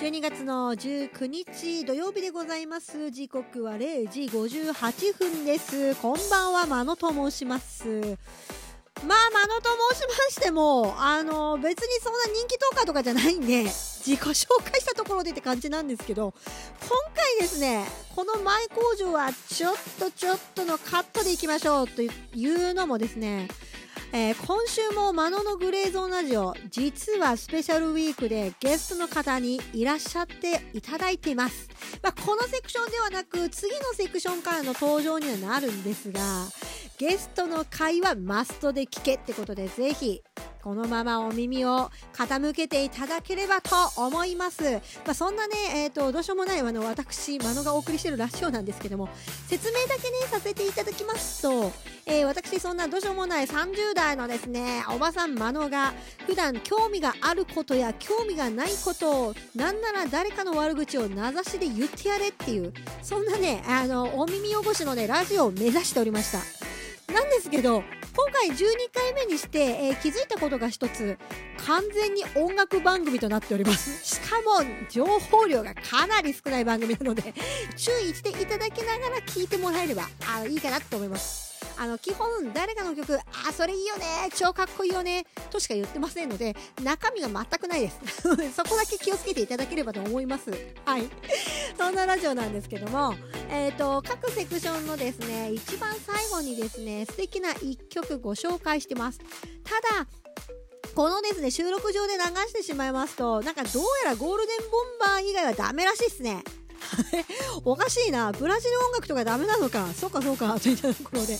12月の19日土曜日でございます。時刻は0時58分です。こんばんはまのと申します。まあまのと申しましてもあの別にそんな人気トーカーとかじゃないんで自己紹介したところでって感じなんですけど今回ですねこの前工場はちょっとちょっとのカットでいきましょうというのもですねえー、今週もマノのグレーゾーンラジオ実はスペシャルウィークでゲストの方にいらっしゃっていただいています、まあ、このセクションではなく次のセクションからの登場にはなるんですがゲストの会はマストで聞けってことでぜひこのままお耳を傾けていただければと思います。まあ、そんなね、えっ、ー、と、どうしようもない、あの、私、マノがお送りしてるラジオなんですけども、説明だけね、させていただきますと、えー、私、そんなどうしようもない30代のですね、おばさんマノが、普段興味があることや興味がないことを、なんなら誰かの悪口を名指しで言ってやれっていう、そんなね、あの、お耳汚しのね、ラジオを目指しておりました。なんですけど今回12回目にして、えー、気づいたことが一つ完全に音楽番組となっております。しかも情報量がかなり少ない番組なので注意していただきながら聞いてもらえればあいいかなと思います。あの基本誰かの曲あそれいいよね超かっこいいよねとしか言ってませんので中身が全くないです。そこだけ気をつけていただければと思います。はい。そんなラジオなんですけどもえ、ー、と各セクションのですね一番最後にですね素敵な1曲ご紹介してますただこのですね収録上で流してしまいますとなんかどうやらゴールデンボンバー以外はダメらしいっすね おかしいな。ブラジル音楽とかダメなのか。そうかそうか。といったところで。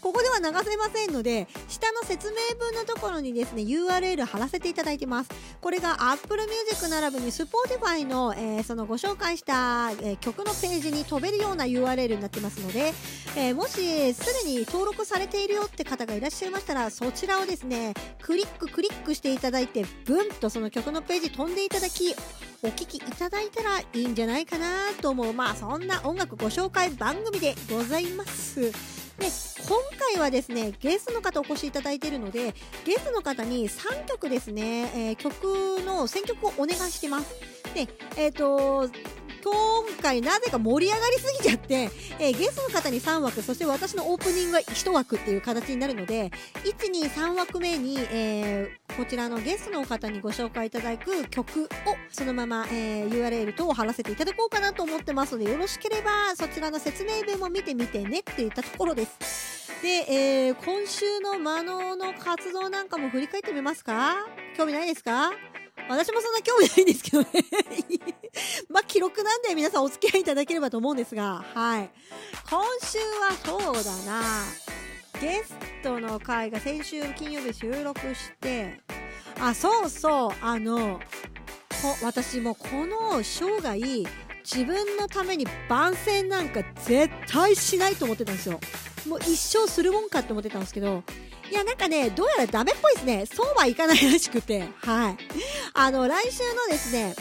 ここでは流せませんので、下の説明文のところにですね、URL 貼らせていただいてます。これが Apple Music 並びに Spotify の、えー、そのご紹介した、えー、曲のページに飛べるような URL になってますので、えー、もしすでに登録されているよって方がいらっしゃいましたら、そちらをですね、クリッククリックしていただいて、ブンとその曲のページ飛んでいただき、お聴きいただいたらいいんじゃないかなと思う。まあそんな音楽ご紹介番組でございます。で、今回はですね、ゲストの方お越しいただいているので、ゲストの方に3曲ですね、えー、曲の選曲をお願いしてます。で、えっ、ー、と、今回なぜか盛り上がりすぎちゃって、えー、ゲストの方に3枠、そして私のオープニングは1枠っていう形になるので、1、2、3枠目に、えー、こちらのゲストの方にご紹介いただく曲をそのまま、えー、URL 等を貼らせていただこうかなと思ってますので、よろしければそちらの説明文も見てみてねっていったところです。で、えー、今週のマノの活動なんかも振り返ってみますか？興味ないですか？私もそんな興味ないんですけどね まあ、記録なんで皆さんお付き合いいただければと思うんですが、はい。今週はそうだな、ゲストの回が先週金曜日収録して、あ、そうそう、あの、私もこの生涯、自分のために番宣なんか絶対しないと思ってたんですよ。もう一生するもんかって思ってたんですけど、いや、なんかね、どうやらダメっぽいですね。そうはいかないらしくて、はい。あの、来週のですね、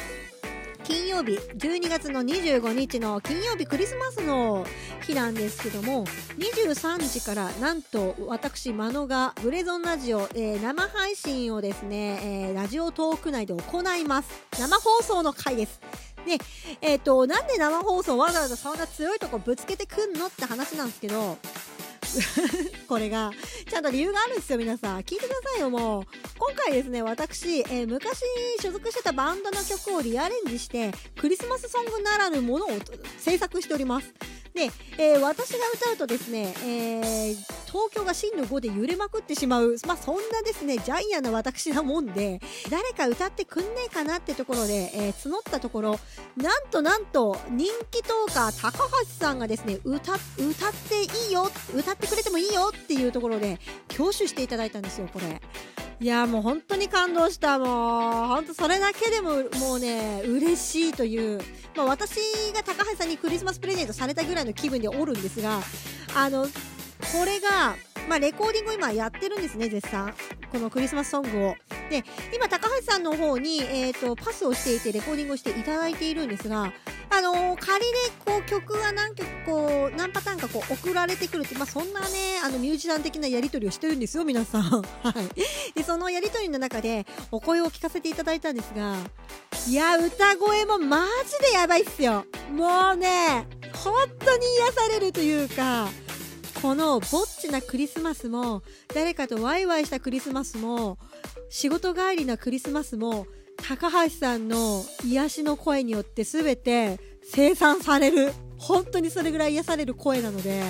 金曜日、12月の25日の金曜日クリスマスの日なんですけども、23時からなんと私、マノがグレゾンラジオ、えー、生配信をですね、えー、ラジオトーク内で行います。生放送の回です。で、えっ、ー、と、なんで生放送わざわざそんな強いとこぶつけてくんのって話なんですけど、これが、ちゃんと理由があるんですよ、皆さん。聞いてくださいよ、もう。今回ですね、私、えー、昔所属してたバンドの曲をリアレンジして、クリスマスソングならぬものを制作しております。で、えー、私が歌うとですね、えー、東京が震度5で揺れまくってしまう、まあ、そんなですね、ジャイアンな私なもんで、誰か歌ってくんねえかなってところで、えー、募ったところ、なんとなんと、人気トーカー、高橋さんがですね、歌、歌っていいよ、歌ってくれてもいいよっていうところで、挙手していただいたんですよ、これ。いやもう本当に感動した。もう本当それだけでももうね嬉しいという、まあ、私が高橋さんにクリスマスプレゼントされたぐらいの気分でおるんですがあのこれが、まあ、レコーディングを今やってるんですね絶賛。このクリスマスソングを。で今高橋さんの方に、えーとパスをしていてレコーディングをしていただいているんですがあのー、仮でこう曲が何曲こう何パターンかこう送られてくるって、まあ、そんなねあのミュージシャン的なやり取りをしてるんですよ皆さん。はい、でそのやり取りの中でお声を聞かせていただいたんですがいや歌声もマジでやばいっすよ。もうね本当に癒されるというかこのぼっちなクリスマスも誰かとワイワイしたクリスマスも仕事帰りなクリスマスも高橋さんの癒しの声によって全て生産される。本当にそれぐらい癒される声なので。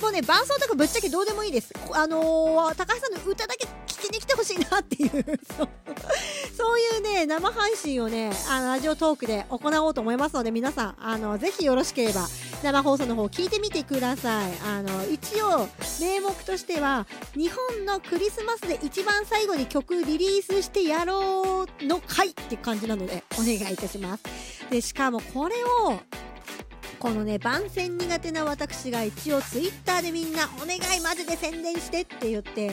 もうね伴奏とかぶっちゃけどうでもいいです。あのー、高橋さんの歌だけ聞きに来てほしいなっていうそう。そういうね生配信をねあのラジオトークで行おうと思いますので皆さんあのぜひよろしければ生放送の方聞いてみてください。あの一応名目としては日本のクリスマスで一番最後に曲リリースしてやろうの回って感じなのでお願いいたします。でしかもこれをこのね番宣苦手な私が一応ツイッターでみんなお願いマジで宣伝してって言って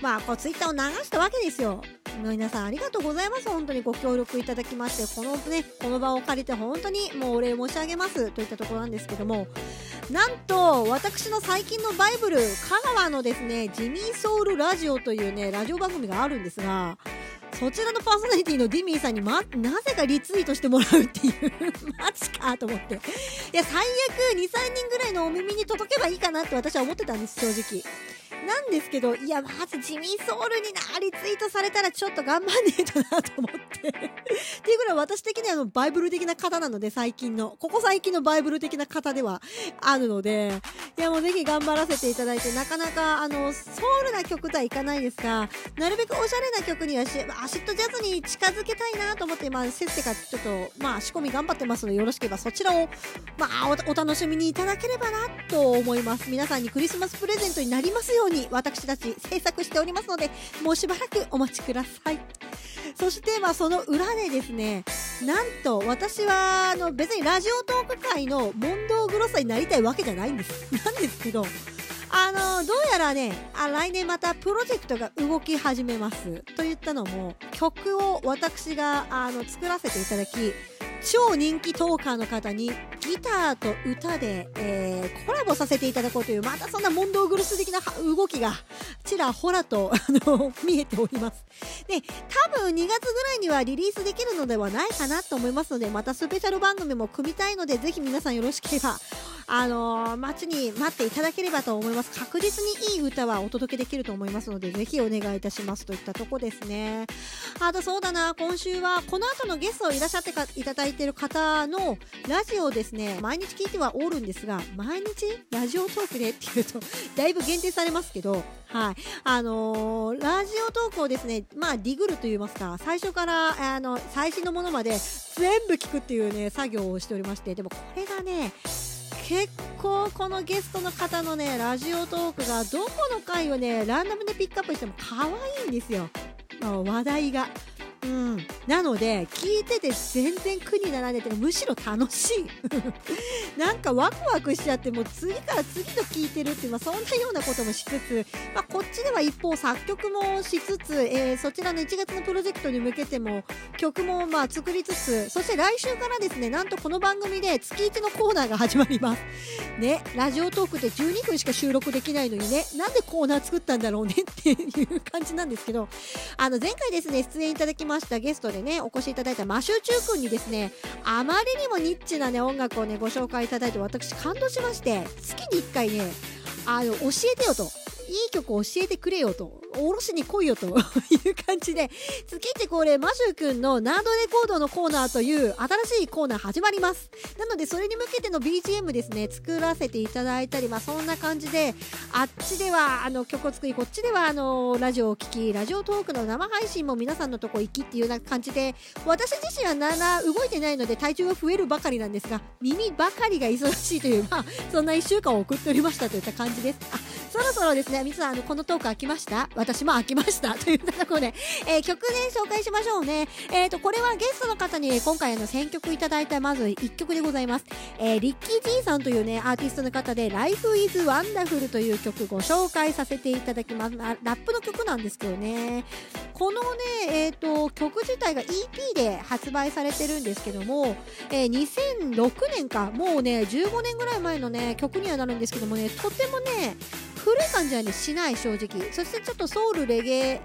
まあこうツイッターを流したわけですよ。皆さんありがとうございます本当にご協力いただきましてこのねこの場を借りて本当にもうお礼申し上げますといったところなんですけどもなんと私の最近のバイブル香川のですねジミーソウルラジオというねラジオ番組があるんですがそちらのパーソナリティのディミーさんに、ま、なぜかリツイートしてもらうっていう マジかと思って。いや、最悪2、3人ぐらいのお耳に届けばいいかなって私は思ってたんです、正直。なんですけど、いや、まず地味ソウルにな、リツイートされたらちょっと頑張んねえとなと思って っていうぐらい私的にはバイブル的な方なので、最近の。ここ最近のバイブル的な方ではあるので、いやもうぜひ頑張らせていただいて、なかなかあの、ソウルな曲とはいかないですが、なるべくおしゃれな曲にはし、アシッドジャズに近づけたいなと思って、まあ、せっせかちょっと、まあ、仕込み頑張ってますので、よろしければそちらを、まあお、お楽しみにいただければなと思います。皆さんにクリスマスプレゼントになりますようにに、私たち制作しておりますので、もうしばらくお待ちください。そして、まあ、その裏でですね、なんと、私は、あの、別にラジオトーク界の問答グロスになりたいわけじゃないんです。なんですけど、あの、どうやらね、あ来年またプロジェクトが動き始めます。といったのも、曲を私が、あの、作らせていただき、超人気トーカーの方にギターと歌で、えー、コラボさせていただこうというまたそんな問答グルス的な動きがちらほらと 見えております。で多分2月ぐらいにはリリースできるのではないかなと思いますのでまたスペシャル番組も組みたいのでぜひ皆さんよろしければ あのー、待ちに待っていただければと思います。確実にいい歌はお届けできると思いますのでぜひお願いいたしますといったとこですね。あとそうだな今週はこの後のゲストをいらっしゃっていただいている方のラジオですね毎日聞いてはおるんですが毎日ラジオトークでっていうとだいぶ限定されますけどはい。あのー、ラジオトークをですね、まあ、ディグルと言いますか、最初から、あの、最新のものまで全部聞くっていうね、作業をしておりまして、でもこれがね、結構このゲストの方のねラジオトークがどこの回をねランダムでピックアップしても可愛いんですよ話題がうん、なので聞いてて全然苦にならないてむしろ楽しい。なんかワクワクしちゃってもう次から次と聞いてるっていう、まあ、そんなようなこともしつつ、まあ、こっちでは一方作曲もしつつ、えー、そちらの1月のプロジェクトに向けても曲もまあ作りつつそして来週からですねなんとこの番組で月1のコーナーが始まります。ねラジオトークで12分しか収録できないのにねなんでコーナー作ったんだろうねっていう感じなんですけどあの前回ですね出演いただきましたゲストでねお越しいただいたマシューチュー君にですねあまりにもニッチなね音楽をねご紹介いただいて私感動しまして月に1回ねあの教えてよといい曲教えてくれよとおろしに来いよという感じで月ってこれマシュー君のナードレコードのコーナーという新しいコーナー始まります。なのでそれに向けての BGM ですね作らせていただいたりまあそんな感じであっちではあの曲を作りこっちではあのラジオを聴きラジオトークの生配信も皆さんのとこ行きっていうような感じで私自身はなな動いてないので体重が増えるばかりなんですが耳ばかりが忙しいというまあそんな1週間を送っておりましたといった感じです。あそろそろですね皆さんあのこのトーク飽きました？私も飽きましたというところで、えー、曲で紹介しましょうね。えっ、ー、と、これはゲストの方に今回の選曲いただいたまず1曲でございます。えー、リッキー・ジーさんというね、アーティストの方で Life is Wonderful という曲ご紹介させていただきます。ラップの曲なんですけどね。このね、えっ、ー、と、曲自体が EP で発売されてるんですけども、えー、2006年か、もうね、15年ぐらい前のね、曲にはなるんですけどもね、とてもね、古い感じはねしない正直。そしてちょっとソウルレゲエ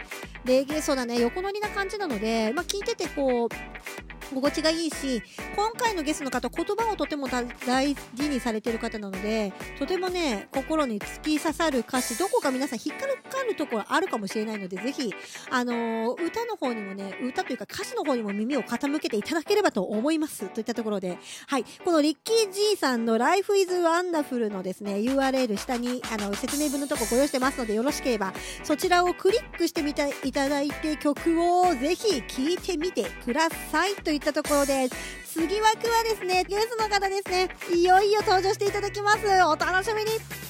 レゲエそうだね横乗りな感じなのでまあ聞いててこう心地がいいし今回のゲストの方言葉をとても大事にされてる方なのでとてもね心に突き刺さる歌詞どこか皆さん引っかかるところあるかもしれないのでぜひあのー、歌の方にもね歌というか歌詞の方にも耳を傾けていただければと思いますといったところで。はい。このリッキー G さんの Life is Wonderful のですね URL 下にあの説明文のとこご用意してますのでよろしければそちらをクリックしてみていただいて曲をぜひ聴いてみてください。といいったところで次枠はですねゲストの方ですね。いよいよ登場していただきます。お楽しみに。